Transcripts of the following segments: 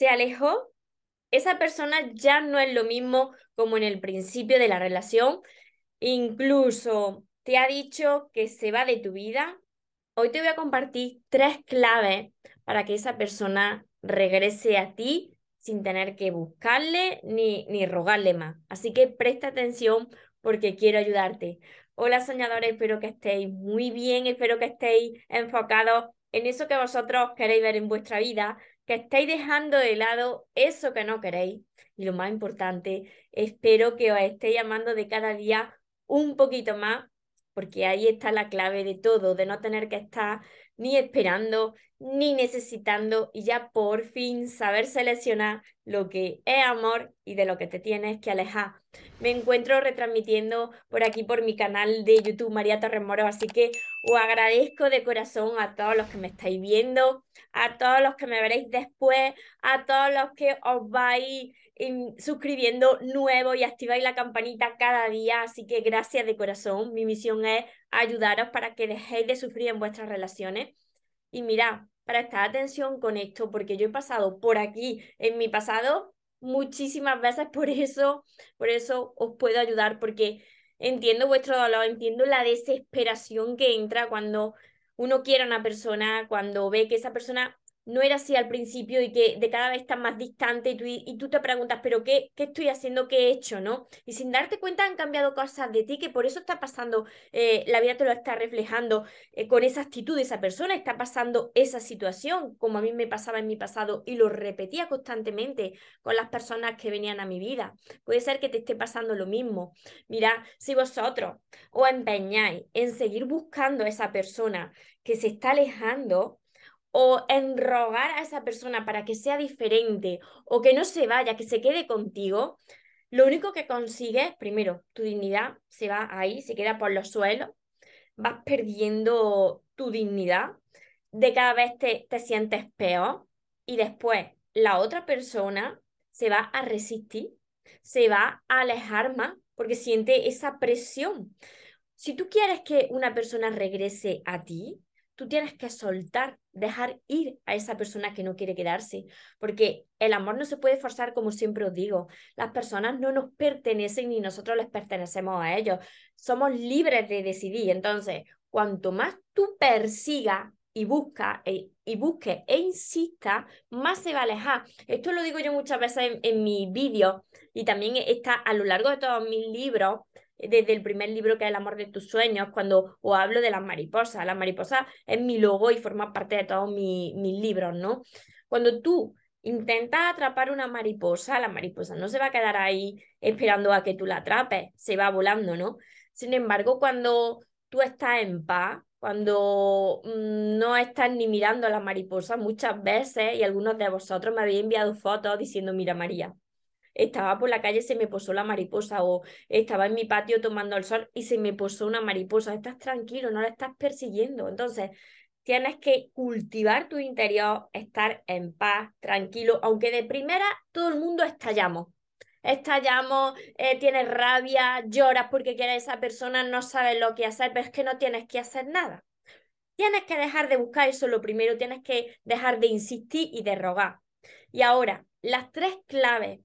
se alejó, esa persona ya no es lo mismo como en el principio de la relación, incluso te ha dicho que se va de tu vida. Hoy te voy a compartir tres claves para que esa persona regrese a ti sin tener que buscarle ni, ni rogarle más. Así que presta atención porque quiero ayudarte. Hola soñadores, espero que estéis muy bien, espero que estéis enfocados en eso que vosotros queréis ver en vuestra vida, que estéis dejando de lado eso que no queréis. Y lo más importante, espero que os estéis llamando de cada día un poquito más, porque ahí está la clave de todo, de no tener que estar ni esperando, ni necesitando y ya por fin saber seleccionar lo que es amor y de lo que te tienes que alejar. Me encuentro retransmitiendo por aquí por mi canal de YouTube María Torres Moro, así que os agradezco de corazón a todos los que me estáis viendo, a todos los que me veréis después, a todos los que os vais em, suscribiendo nuevo y activáis la campanita cada día, así que gracias de corazón. Mi misión es ayudaros para que dejéis de sufrir en vuestras relaciones. Y mira, prestar atención con esto, porque yo he pasado por aquí en mi pasado muchísimas veces, por eso, por eso os puedo ayudar, porque entiendo vuestro dolor, entiendo la desesperación que entra cuando uno quiere a una persona, cuando ve que esa persona no era así al principio y que de cada vez está más distante y tú, y tú te preguntas, pero qué, qué, estoy haciendo? ¿Qué he hecho? ¿no? Y sin darte cuenta han cambiado cosas de ti, que por eso está pasando, eh, la vida te lo está reflejando eh, con esa actitud de esa persona, está pasando esa situación, como a mí me pasaba en mi pasado y lo repetía constantemente con las personas que venían a mi vida. Puede ser que te esté pasando lo mismo. Mira, si vosotros os empeñáis en seguir buscando a esa persona que se está alejando, o en rogar a esa persona para que sea diferente o que no se vaya, que se quede contigo, lo único que consigues, primero, tu dignidad se va ahí, se queda por los suelos, vas perdiendo tu dignidad, de cada vez te, te sientes peor y después la otra persona se va a resistir, se va a alejar más porque siente esa presión. Si tú quieres que una persona regrese a ti, tú tienes que soltar, dejar ir a esa persona que no quiere quedarse, porque el amor no se puede forzar como siempre os digo. Las personas no nos pertenecen ni nosotros les pertenecemos a ellos. Somos libres de decidir. Entonces, cuanto más tú persigas y busca e, y busque e insista, más se va a alejar. Esto lo digo yo muchas veces en, en mis vídeos y también está a lo largo de todos mis libros desde el primer libro que es El amor de tus sueños, cuando os hablo de las mariposas. Las mariposas es mi logo y forma parte de todos mis, mis libros, ¿no? Cuando tú intentas atrapar una mariposa, la mariposa no se va a quedar ahí esperando a que tú la atrapes, se va volando, ¿no? Sin embargo, cuando tú estás en paz, cuando mm, no estás ni mirando a la mariposa, muchas veces, y algunos de vosotros me habéis enviado fotos diciendo, mira María, estaba por la calle, se me posó la mariposa, o estaba en mi patio tomando el sol y se me posó una mariposa. Estás tranquilo, no la estás persiguiendo. Entonces, tienes que cultivar tu interior, estar en paz, tranquilo, aunque de primera todo el mundo estallamos. Estallamos, eh, tienes rabia, lloras porque quieres a esa persona, no sabes lo que hacer, pero es que no tienes que hacer nada. Tienes que dejar de buscar eso lo primero, tienes que dejar de insistir y de rogar. Y ahora, las tres claves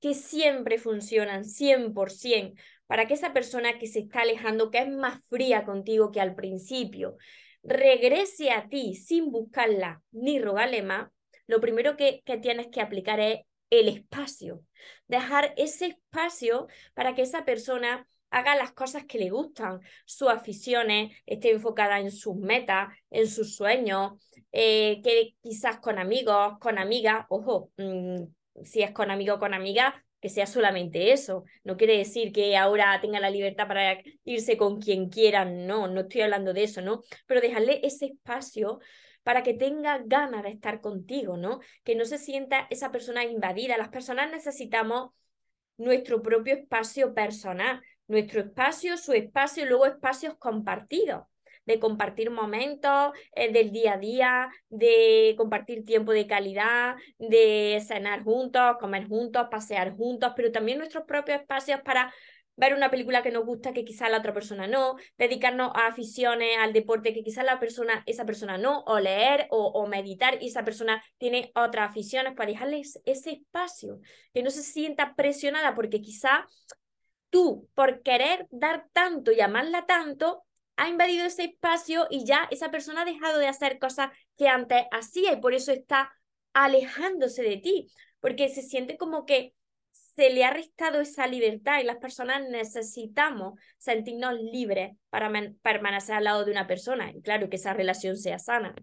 que siempre funcionan 100% para que esa persona que se está alejando, que es más fría contigo que al principio, regrese a ti sin buscarla ni rogarle más, lo primero que, que tienes que aplicar es el espacio. Dejar ese espacio para que esa persona haga las cosas que le gustan, sus aficiones, esté enfocada en sus metas, en sus sueños, eh, que quizás con amigos, con amigas, ojo, mm, si es con amigo o con amiga, que sea solamente eso. No quiere decir que ahora tenga la libertad para irse con quien quiera, no, no estoy hablando de eso, ¿no? Pero dejarle ese espacio para que tenga ganas de estar contigo, ¿no? Que no se sienta esa persona invadida. Las personas necesitamos nuestro propio espacio personal, nuestro espacio, su espacio y luego espacios compartidos de compartir momentos eh, del día a día, de compartir tiempo de calidad, de cenar juntos, comer juntos, pasear juntos, pero también nuestros propios espacios para ver una película que nos gusta que quizá la otra persona no, dedicarnos a aficiones, al deporte que quizá la persona, esa persona no, o leer o, o meditar y esa persona tiene otras aficiones para dejarles ese espacio, que no se sienta presionada porque quizá tú, por querer dar tanto y amarla tanto, ha invadido ese espacio y ya esa persona ha dejado de hacer cosas que antes hacía y por eso está alejándose de ti, porque se siente como que se le ha restado esa libertad y las personas necesitamos sentirnos libres para permanecer al lado de una persona y claro que esa relación sea sana.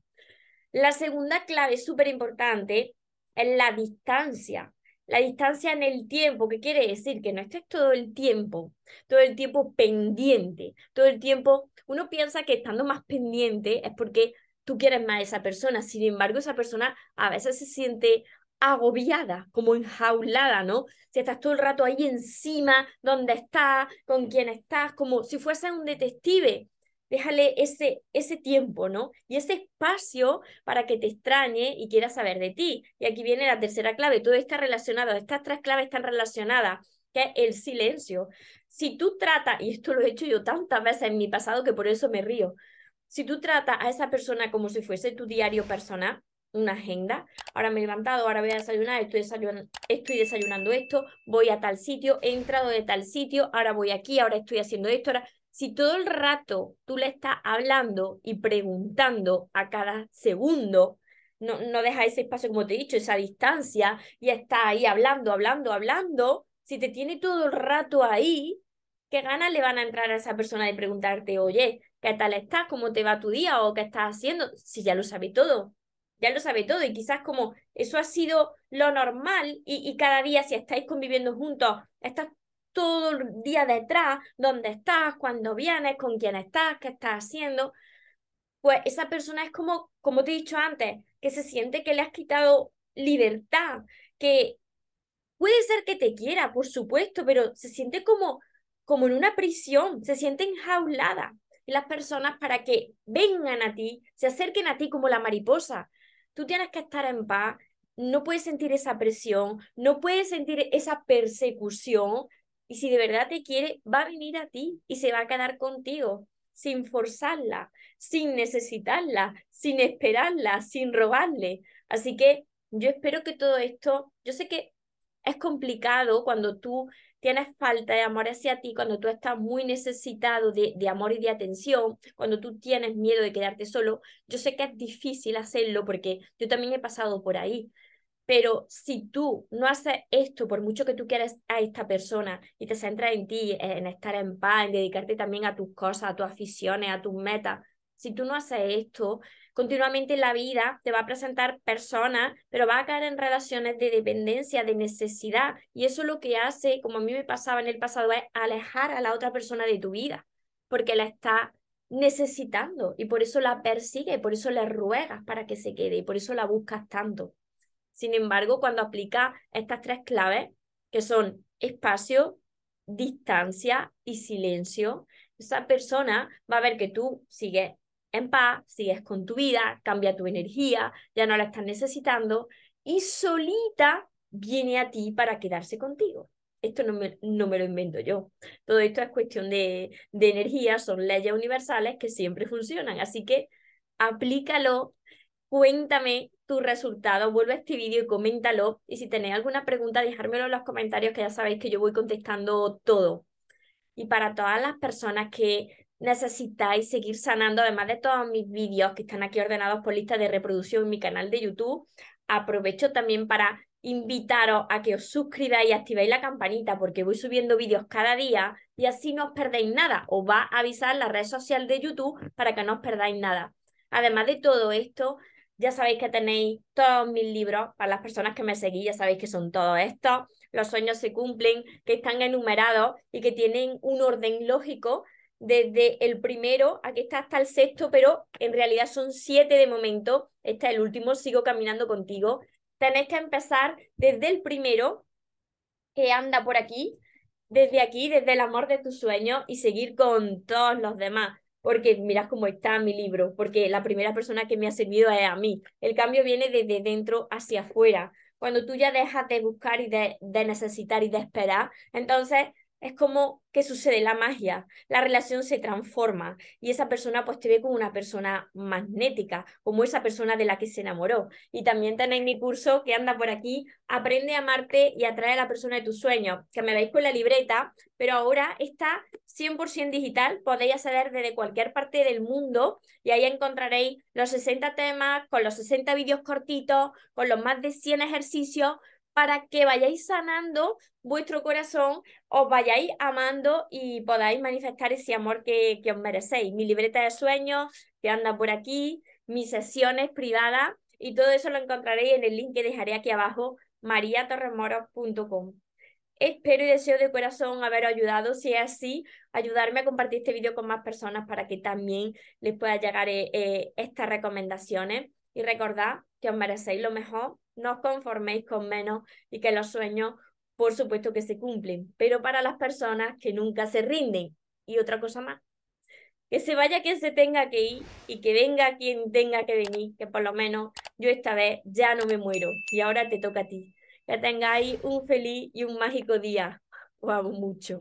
La segunda clave súper importante es la distancia. La distancia en el tiempo, ¿qué quiere decir? Que no estés todo el tiempo, todo el tiempo pendiente, todo el tiempo, uno piensa que estando más pendiente es porque tú quieres más a esa persona, sin embargo esa persona a veces se siente agobiada, como enjaulada, ¿no? Si estás todo el rato ahí encima, donde estás, con quién estás, como si fuese un detective déjale ese, ese tiempo, ¿no? Y ese espacio para que te extrañe y quiera saber de ti. Y aquí viene la tercera clave, todo está relacionado, estas tres claves están relacionadas, que es el silencio. Si tú tratas, y esto lo he hecho yo tantas veces en mi pasado que por eso me río, si tú tratas a esa persona como si fuese tu diario personal, una agenda, ahora me he levantado, ahora voy a desayunar, estoy estoy desayunando esto, voy a tal sitio, he entrado de tal sitio, ahora voy aquí, ahora estoy haciendo esto, ahora si todo el rato tú le estás hablando y preguntando a cada segundo, no, no deja ese espacio, como te he dicho, esa distancia, y está ahí hablando, hablando, hablando, si te tiene todo el rato ahí, ¿qué ganas le van a entrar a esa persona de preguntarte, oye, ¿qué tal estás? ¿Cómo te va tu día? ¿O qué estás haciendo? Si ya lo sabe todo, ya lo sabe todo y quizás como eso ha sido lo normal y, y cada día si estáis conviviendo juntos, estás todo el día detrás, dónde estás, cuándo vienes, con quién estás, qué estás haciendo, pues esa persona es como, como te he dicho antes, que se siente que le has quitado libertad, que puede ser que te quiera, por supuesto, pero se siente como, como en una prisión, se siente enjaulada. Y las personas para que vengan a ti, se acerquen a ti como la mariposa. Tú tienes que estar en paz, no puedes sentir esa presión, no puedes sentir esa persecución, y si de verdad te quiere, va a venir a ti y se va a quedar contigo, sin forzarla, sin necesitarla, sin esperarla, sin robarle. Así que yo espero que todo esto, yo sé que es complicado cuando tú tienes falta de amor hacia ti, cuando tú estás muy necesitado de, de, amor y de atención, cuando tú tienes miedo de quedarte solo, yo sé que es difícil hacerlo porque yo también he pasado por ahí, pero si tú no haces esto, por mucho que tú quieras a esta persona y te centras en ti, en estar en paz, en dedicarte también a tus cosas, a tus aficiones, a tus metas, si tú no haces esto, continuamente en la vida te va a presentar personas, pero va a caer en relaciones de dependencia, de necesidad. Y eso lo que hace, como a mí me pasaba en el pasado, es alejar a la otra persona de tu vida, porque la está necesitando y por eso la persigue, por eso le ruegas para que se quede y por eso la buscas tanto. Sin embargo, cuando aplica estas tres claves, que son espacio, distancia y silencio, esa persona va a ver que tú sigues en paz, sigues con tu vida, cambia tu energía, ya no la estás necesitando y solita viene a ti para quedarse contigo. Esto no me, no me lo invento yo. Todo esto es cuestión de, de energía, son leyes universales que siempre funcionan. Así que aplícalo, cuéntame tu resultado, vuelve a este vídeo y coméntalo. Y si tenéis alguna pregunta, dejármelo en los comentarios, que ya sabéis que yo voy contestando todo. Y para todas las personas que necesitáis seguir sanando, además de todos mis vídeos que están aquí ordenados por lista de reproducción en mi canal de YouTube, aprovecho también para invitaros a que os suscribáis y activéis la campanita porque voy subiendo vídeos cada día y así no os perdéis nada. Os va a avisar la red social de YouTube para que no os perdáis nada. Además de todo esto, ya sabéis que tenéis todos mis libros, para las personas que me seguís, ya sabéis que son todos estos. Los sueños se cumplen, que están enumerados y que tienen un orden lógico desde el primero, aquí está hasta el sexto, pero en realidad son siete de momento. Este es el último, sigo caminando contigo. Tenéis que empezar desde el primero, que anda por aquí, desde aquí, desde el amor de tus sueños y seguir con todos los demás porque mirad cómo está mi libro, porque la primera persona que me ha servido es a mí. El cambio viene desde dentro hacia afuera. Cuando tú ya dejas de buscar y de, necesitar y de esperar, entonces es como que sucede la magia, la relación se transforma y esa persona pues te ve como una persona magnética, como esa persona de la que se enamoró. Y también tenéis mi curso que anda por aquí, aprende a amarte y atrae a la persona de tus sueños, que me veis con la libreta, pero ahora está 100% digital, podéis acceder desde cualquier parte del mundo y ahí encontraréis los 60 temas con los 60 vídeos cortitos, con los más de 100 ejercicios para que vayáis sanando vuestro corazón, os vayáis amando y podáis manifestar ese amor que, que os merecéis. Mi libreta de sueños que anda por aquí, mis sesiones privadas y todo eso lo encontraréis en el link que dejaré aquí abajo, mariatorremoros.com. Espero y deseo de corazón haber ayudado. Si es así, ayudarme a compartir este vídeo con más personas para que también les pueda llegar eh, eh, estas recomendaciones. Y recordad que os merecéis lo mejor no os conforméis con menos y que los sueños, por supuesto que se cumplen, pero para las personas que nunca se rinden. Y otra cosa más, que se vaya quien se tenga que ir y que venga quien tenga que venir, que por lo menos yo esta vez ya no me muero y ahora te toca a ti. Que tengáis un feliz y un mágico día. Os amo mucho.